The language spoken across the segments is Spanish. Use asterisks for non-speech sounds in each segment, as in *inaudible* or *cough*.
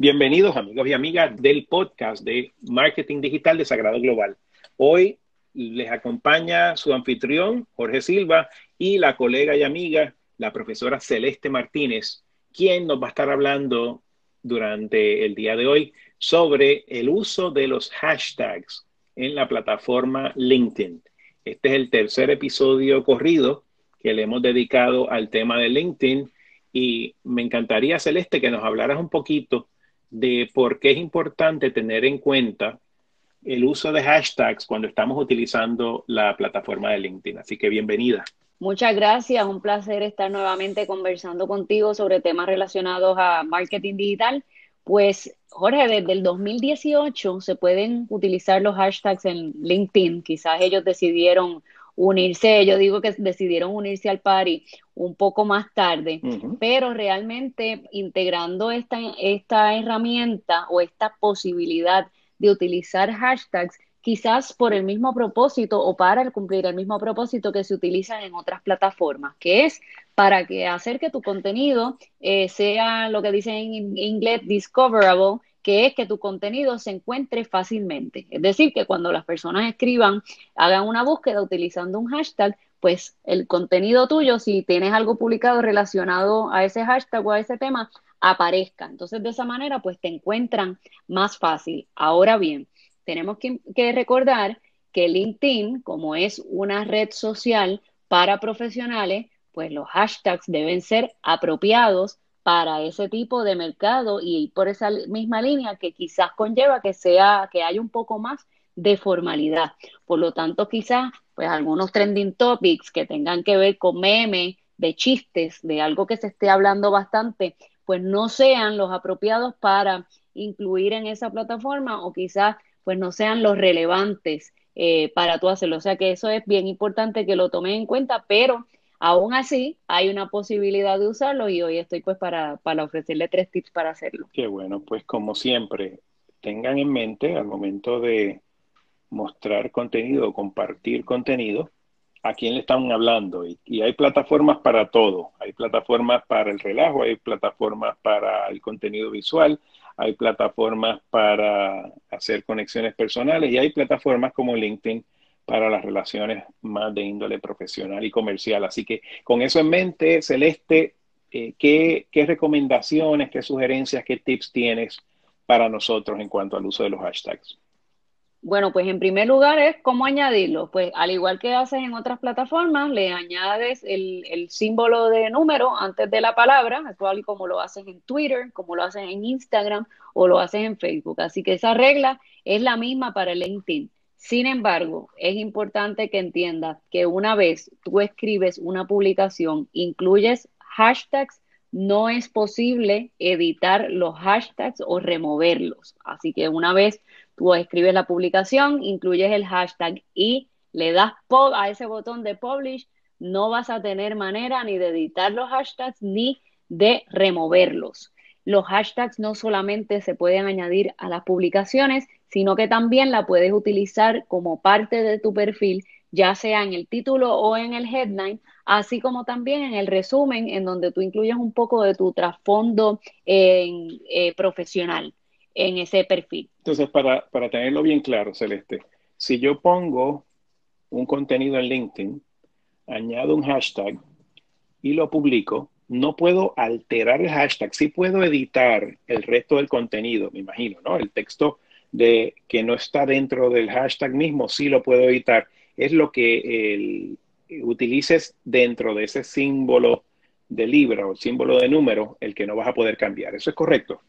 Bienvenidos amigos y amigas del podcast de Marketing Digital de Sagrado Global. Hoy les acompaña su anfitrión, Jorge Silva, y la colega y amiga, la profesora Celeste Martínez, quien nos va a estar hablando durante el día de hoy sobre el uso de los hashtags en la plataforma LinkedIn. Este es el tercer episodio corrido que le hemos dedicado al tema de LinkedIn y me encantaría, Celeste, que nos hablaras un poquito de por qué es importante tener en cuenta el uso de hashtags cuando estamos utilizando la plataforma de LinkedIn. Así que bienvenida. Muchas gracias, un placer estar nuevamente conversando contigo sobre temas relacionados a marketing digital. Pues, Jorge, desde el 2018 se pueden utilizar los hashtags en LinkedIn. Quizás ellos decidieron unirse, yo digo que decidieron unirse al party un poco más tarde, pero realmente integrando esta, esta herramienta o esta posibilidad de utilizar hashtags, quizás por el mismo propósito o para cumplir el mismo propósito que se utilizan en otras plataformas, que es para que hacer que tu contenido eh, sea lo que dicen en inglés discoverable que es que tu contenido se encuentre fácilmente. Es decir, que cuando las personas escriban, hagan una búsqueda utilizando un hashtag, pues el contenido tuyo, si tienes algo publicado relacionado a ese hashtag o a ese tema, aparezca. Entonces, de esa manera, pues te encuentran más fácil. Ahora bien, tenemos que, que recordar que LinkedIn, como es una red social para profesionales, pues los hashtags deben ser apropiados para ese tipo de mercado y por esa misma línea que quizás conlleva que sea que haya un poco más de formalidad. Por lo tanto, quizás pues algunos trending topics que tengan que ver con memes, de chistes, de algo que se esté hablando bastante, pues no sean los apropiados para incluir en esa plataforma o quizás pues no sean los relevantes eh, para tú hacerlo. O sea que eso es bien importante que lo tomen en cuenta, pero Aún así, hay una posibilidad de usarlo y hoy estoy pues para, para ofrecerle tres tips para hacerlo. Qué bueno, pues como siempre, tengan en mente al momento de mostrar contenido, compartir contenido, a quién le están hablando. Y, y, hay plataformas para todo. Hay plataformas para el relajo, hay plataformas para el contenido visual, hay plataformas para hacer conexiones personales y hay plataformas como LinkedIn para las relaciones más de índole profesional y comercial. Así que con eso en mente, Celeste, eh, ¿qué, recomendaciones, qué sugerencias, qué tips tienes para nosotros en cuanto al uso de los hashtags? Bueno, pues en primer lugar es cómo añadirlo. Pues al igual que haces en otras plataformas, le añades el, el símbolo de número antes de la palabra, actual como lo haces en Twitter, como lo haces en Instagram o lo haces en Facebook. Así que esa regla es la misma para el LinkedIn. Sin embargo, es importante que entiendas que una vez tú escribes una publicación, incluyes hashtags, no es posible editar los hashtags o removerlos. Así que una vez tú escribes la publicación, incluyes el hashtag y le das a ese botón de publish, no vas a tener manera ni de editar los hashtags ni de removerlos. Los hashtags no solamente se pueden añadir a las publicaciones, sino que también la puedes utilizar como parte de tu perfil, ya sea en el título o en el headline, así como también en el resumen, en donde tú incluyes un poco de tu trasfondo eh, profesional en ese perfil. Entonces, para, para tenerlo bien claro, Celeste, si yo pongo un contenido en LinkedIn, añado un hashtag y lo publico, no puedo alterar el hashtag, sí puedo editar el resto del contenido, me imagino, ¿no? El texto de que no está dentro del hashtag mismo, sí lo puedo editar. Es lo que el, utilices dentro de ese símbolo de libra o símbolo de número, el que no vas a poder cambiar. ¿Eso es correcto?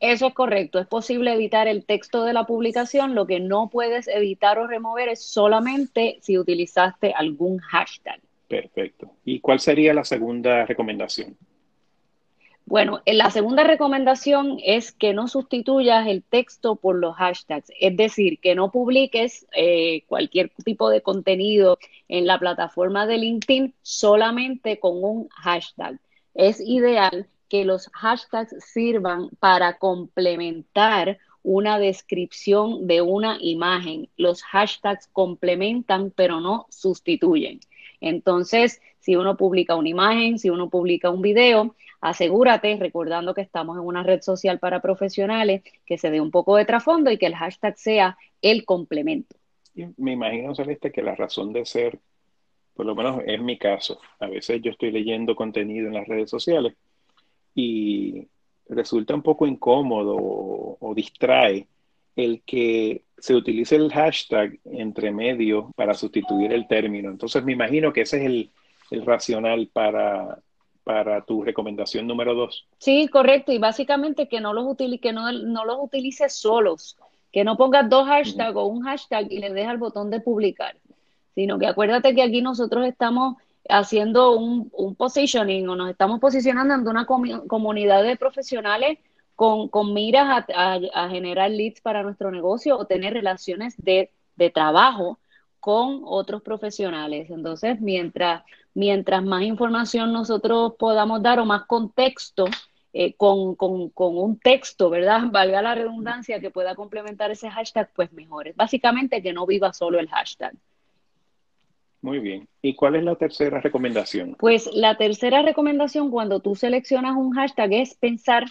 Eso es correcto. Es posible editar el texto de la publicación. Lo que no puedes editar o remover es solamente si utilizaste algún hashtag. Perfecto. ¿Y cuál sería la segunda recomendación? Bueno, la segunda recomendación es que no sustituyas el texto por los hashtags, es decir, que no publiques eh, cualquier tipo de contenido en la plataforma de LinkedIn solamente con un hashtag. Es ideal que los hashtags sirvan para complementar una descripción de una imagen. Los hashtags complementan pero no sustituyen. Entonces, si uno publica una imagen, si uno publica un video, asegúrate, recordando que estamos en una red social para profesionales, que se dé un poco de trasfondo y que el hashtag sea el complemento. Me imagino, Celeste, que la razón de ser, por lo menos es mi caso, a veces yo estoy leyendo contenido en las redes sociales y resulta un poco incómodo o, distrae el que se utilice el hashtag entre medio para sustituir el término. Entonces me imagino que ese es el, racional para, para tu recomendación número dos. Sí, correcto. Y básicamente que no los, utilice, que no, no los utilices solos, que no pongas dos hashtags o un hashtag y le dejes el botón de publicar, sino que acuérdate que aquí nosotros estamos haciendo un, un positioning o nos estamos posicionando ante una comunidad de profesionales con, con miras a, generar leads para nuestro negocio o tener relaciones de, de trabajo con otros profesionales. Entonces, mientras, mientras más información nosotros podamos dar o más contexto, eh, con, con, con, un texto, ¿verdad? *laughs* Valga la redundancia que pueda complementar ese hashtag, pues mejor. Básicamente que no viva solo el hashtag. Muy bien. ¿Y cuál es la tercera recomendación? Pues la tercera recomendación cuando tú seleccionas un hashtag es pensar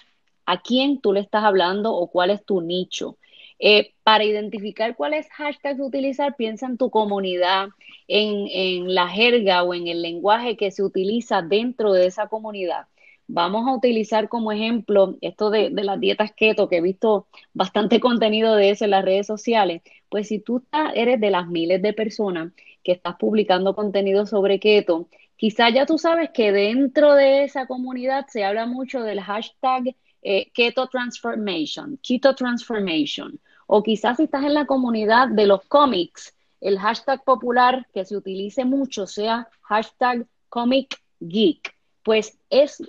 a quién tú le estás hablando o cuál es tu nicho. Eh, para identificar cuáles hashtags utilizar, piensa en tu comunidad, en, en, la jerga o en el lenguaje que se utiliza dentro de esa comunidad. Vamos a utilizar como ejemplo esto de, de las dietas keto, que he visto bastante *laughs* contenido de eso en las redes sociales. Pues si tú eres de las miles de personas que estás publicando contenido sobre keto, quizá ya tú sabes que dentro de esa comunidad se habla mucho del hashtag eh, keto transformation, keto transformation, o quizás si estás en la comunidad de los cómics, el hashtag popular que se utilice mucho sea hashtag comic geek, pues es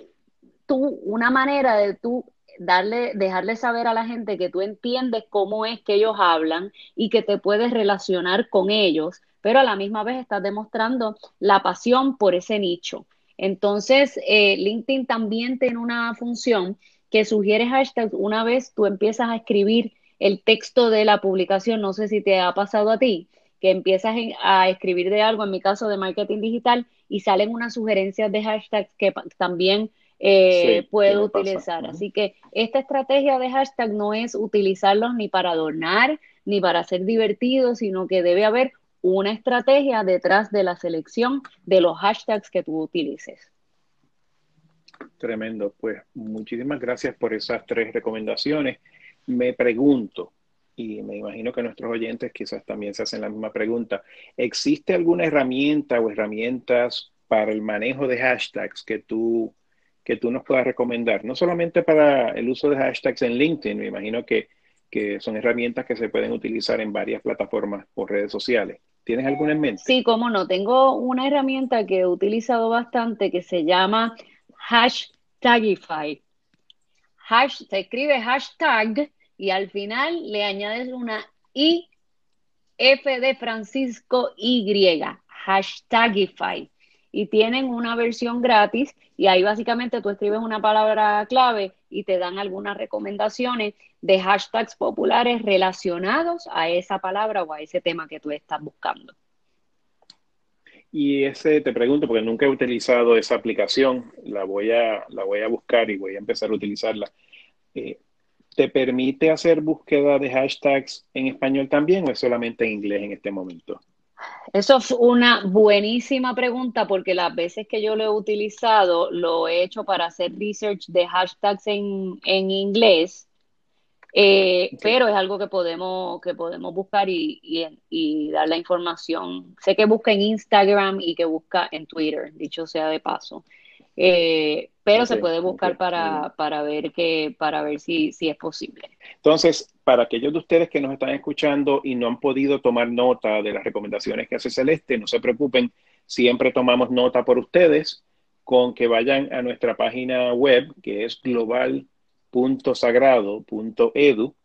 tú una manera de tú darle, dejarle saber a la gente que tú entiendes cómo es que ellos hablan y que te puedes relacionar con ellos pero a la misma vez estás demostrando la pasión por ese nicho. Entonces, eh, LinkedIn también tiene una función que sugiere hashtags una vez tú empiezas a escribir el texto de la publicación, no sé si te ha pasado a ti, que empiezas a escribir de algo, en mi caso de marketing digital, y salen unas sugerencias de hashtags que también eh, puedo utilizar. Así que esta estrategia de hashtag no es utilizarlos ni para adornar, ni para ser divertidos, sino que debe haber una estrategia detrás de la selección de los hashtags que tú utilices. Tremendo, pues muchísimas gracias por esas tres recomendaciones. Me pregunto, y me imagino que nuestros oyentes quizás también se hacen la misma pregunta, ¿existe alguna herramienta o herramientas para el manejo de hashtags que tú, que tú nos puedas recomendar? No solamente para el uso de hashtags en LinkedIn, me imagino que, que son herramientas que se pueden utilizar en varias plataformas o redes sociales. ¿Tienes alguna en mente? Sí, cómo no. Tengo una herramienta que he utilizado bastante que se llama Hashtagify. Hash, se escribe hashtag y al final le añades una I, F de Francisco, Y. Hashtagify. Y tienen una versión gratis y ahí básicamente tú escribes una palabra clave y te dan algunas recomendaciones de hashtags populares relacionados a esa palabra o a ese tema que tú estás buscando. Y ese te pregunto, porque nunca he utilizado esa aplicación, la voy a, la voy a buscar y voy a empezar a utilizarla. Eh, ¿Te permite hacer búsqueda de hashtags en español también o es solamente en inglés en este momento? Eso es una buenísima pregunta porque las veces que yo lo he utilizado lo he hecho para hacer research de hashtags en, en inglés eh, pero es algo que podemos, que podemos buscar y, y, dar la información. Sé que busca en Instagram y que busca en Twitter, dicho sea de paso. Eh, pero se puede buscar para, para, ver que, para ver si, si es posible. Entonces, para aquellos de ustedes que nos están escuchando y no han podido tomar nota de las recomendaciones que hace Celeste, no se preocupen, siempre tomamos nota por ustedes con que vayan a nuestra página web, que es global sagrado.edu,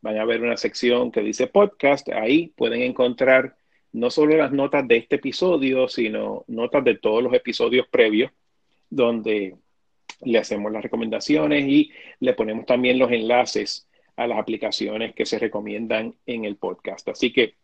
van a ver una sección que dice podcast. Ahí pueden encontrar no solo las notas de este episodio, sino notas de todos los episodios previos, donde le hacemos las recomendaciones y le ponemos también los enlaces a las aplicaciones que se recomiendan en el podcast. Así que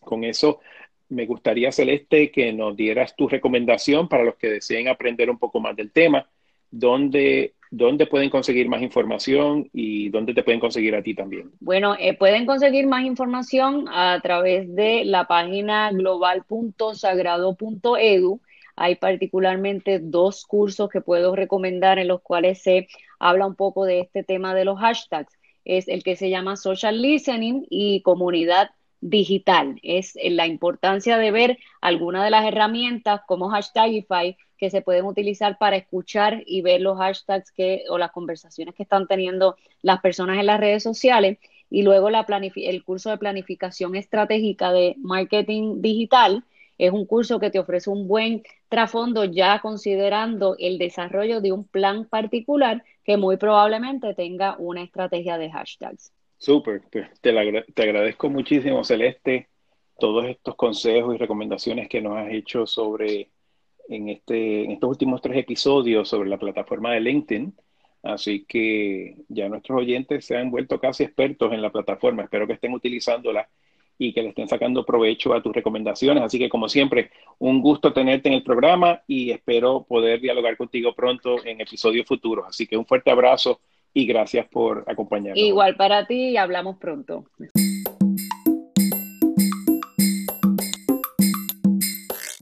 con eso me gustaría, Celeste, que nos dieras tu recomendación para los que deseen aprender un poco más del tema, dónde, dónde pueden conseguir más información y dónde te pueden conseguir a ti también. Bueno, eh, pueden conseguir más información a través de la página global.sagrado.edu. Hay particularmente dos cursos que puedo recomendar en los cuales se habla un poco de este tema de los hashtags. Es el que se llama Social Listening y Comunidad digital. Es la importancia de ver algunas de las herramientas como Hashtagify que se pueden utilizar para escuchar y ver los hashtags que, o las conversaciones que están teniendo las personas en las redes sociales. Y luego la el curso de planificación estratégica de marketing digital es un curso que te ofrece un buen trasfondo ya considerando el desarrollo de un plan particular que muy probablemente tenga una estrategia de hashtags. Súper, te, te, agradezco muchísimo, Celeste, todos estos consejos y recomendaciones que nos has hecho sobre en, este, en estos últimos tres episodios sobre la plataforma de LinkedIn. Así que ya nuestros oyentes se han vuelto casi expertos en la plataforma. Espero que estén utilizándola y que le estén sacando provecho a tus recomendaciones. Así que, como siempre, un gusto tenerte en el programa y espero poder dialogar contigo pronto en episodios futuros. Así que un fuerte abrazo y gracias por acompañarnos. Igual para ti y hablamos pronto.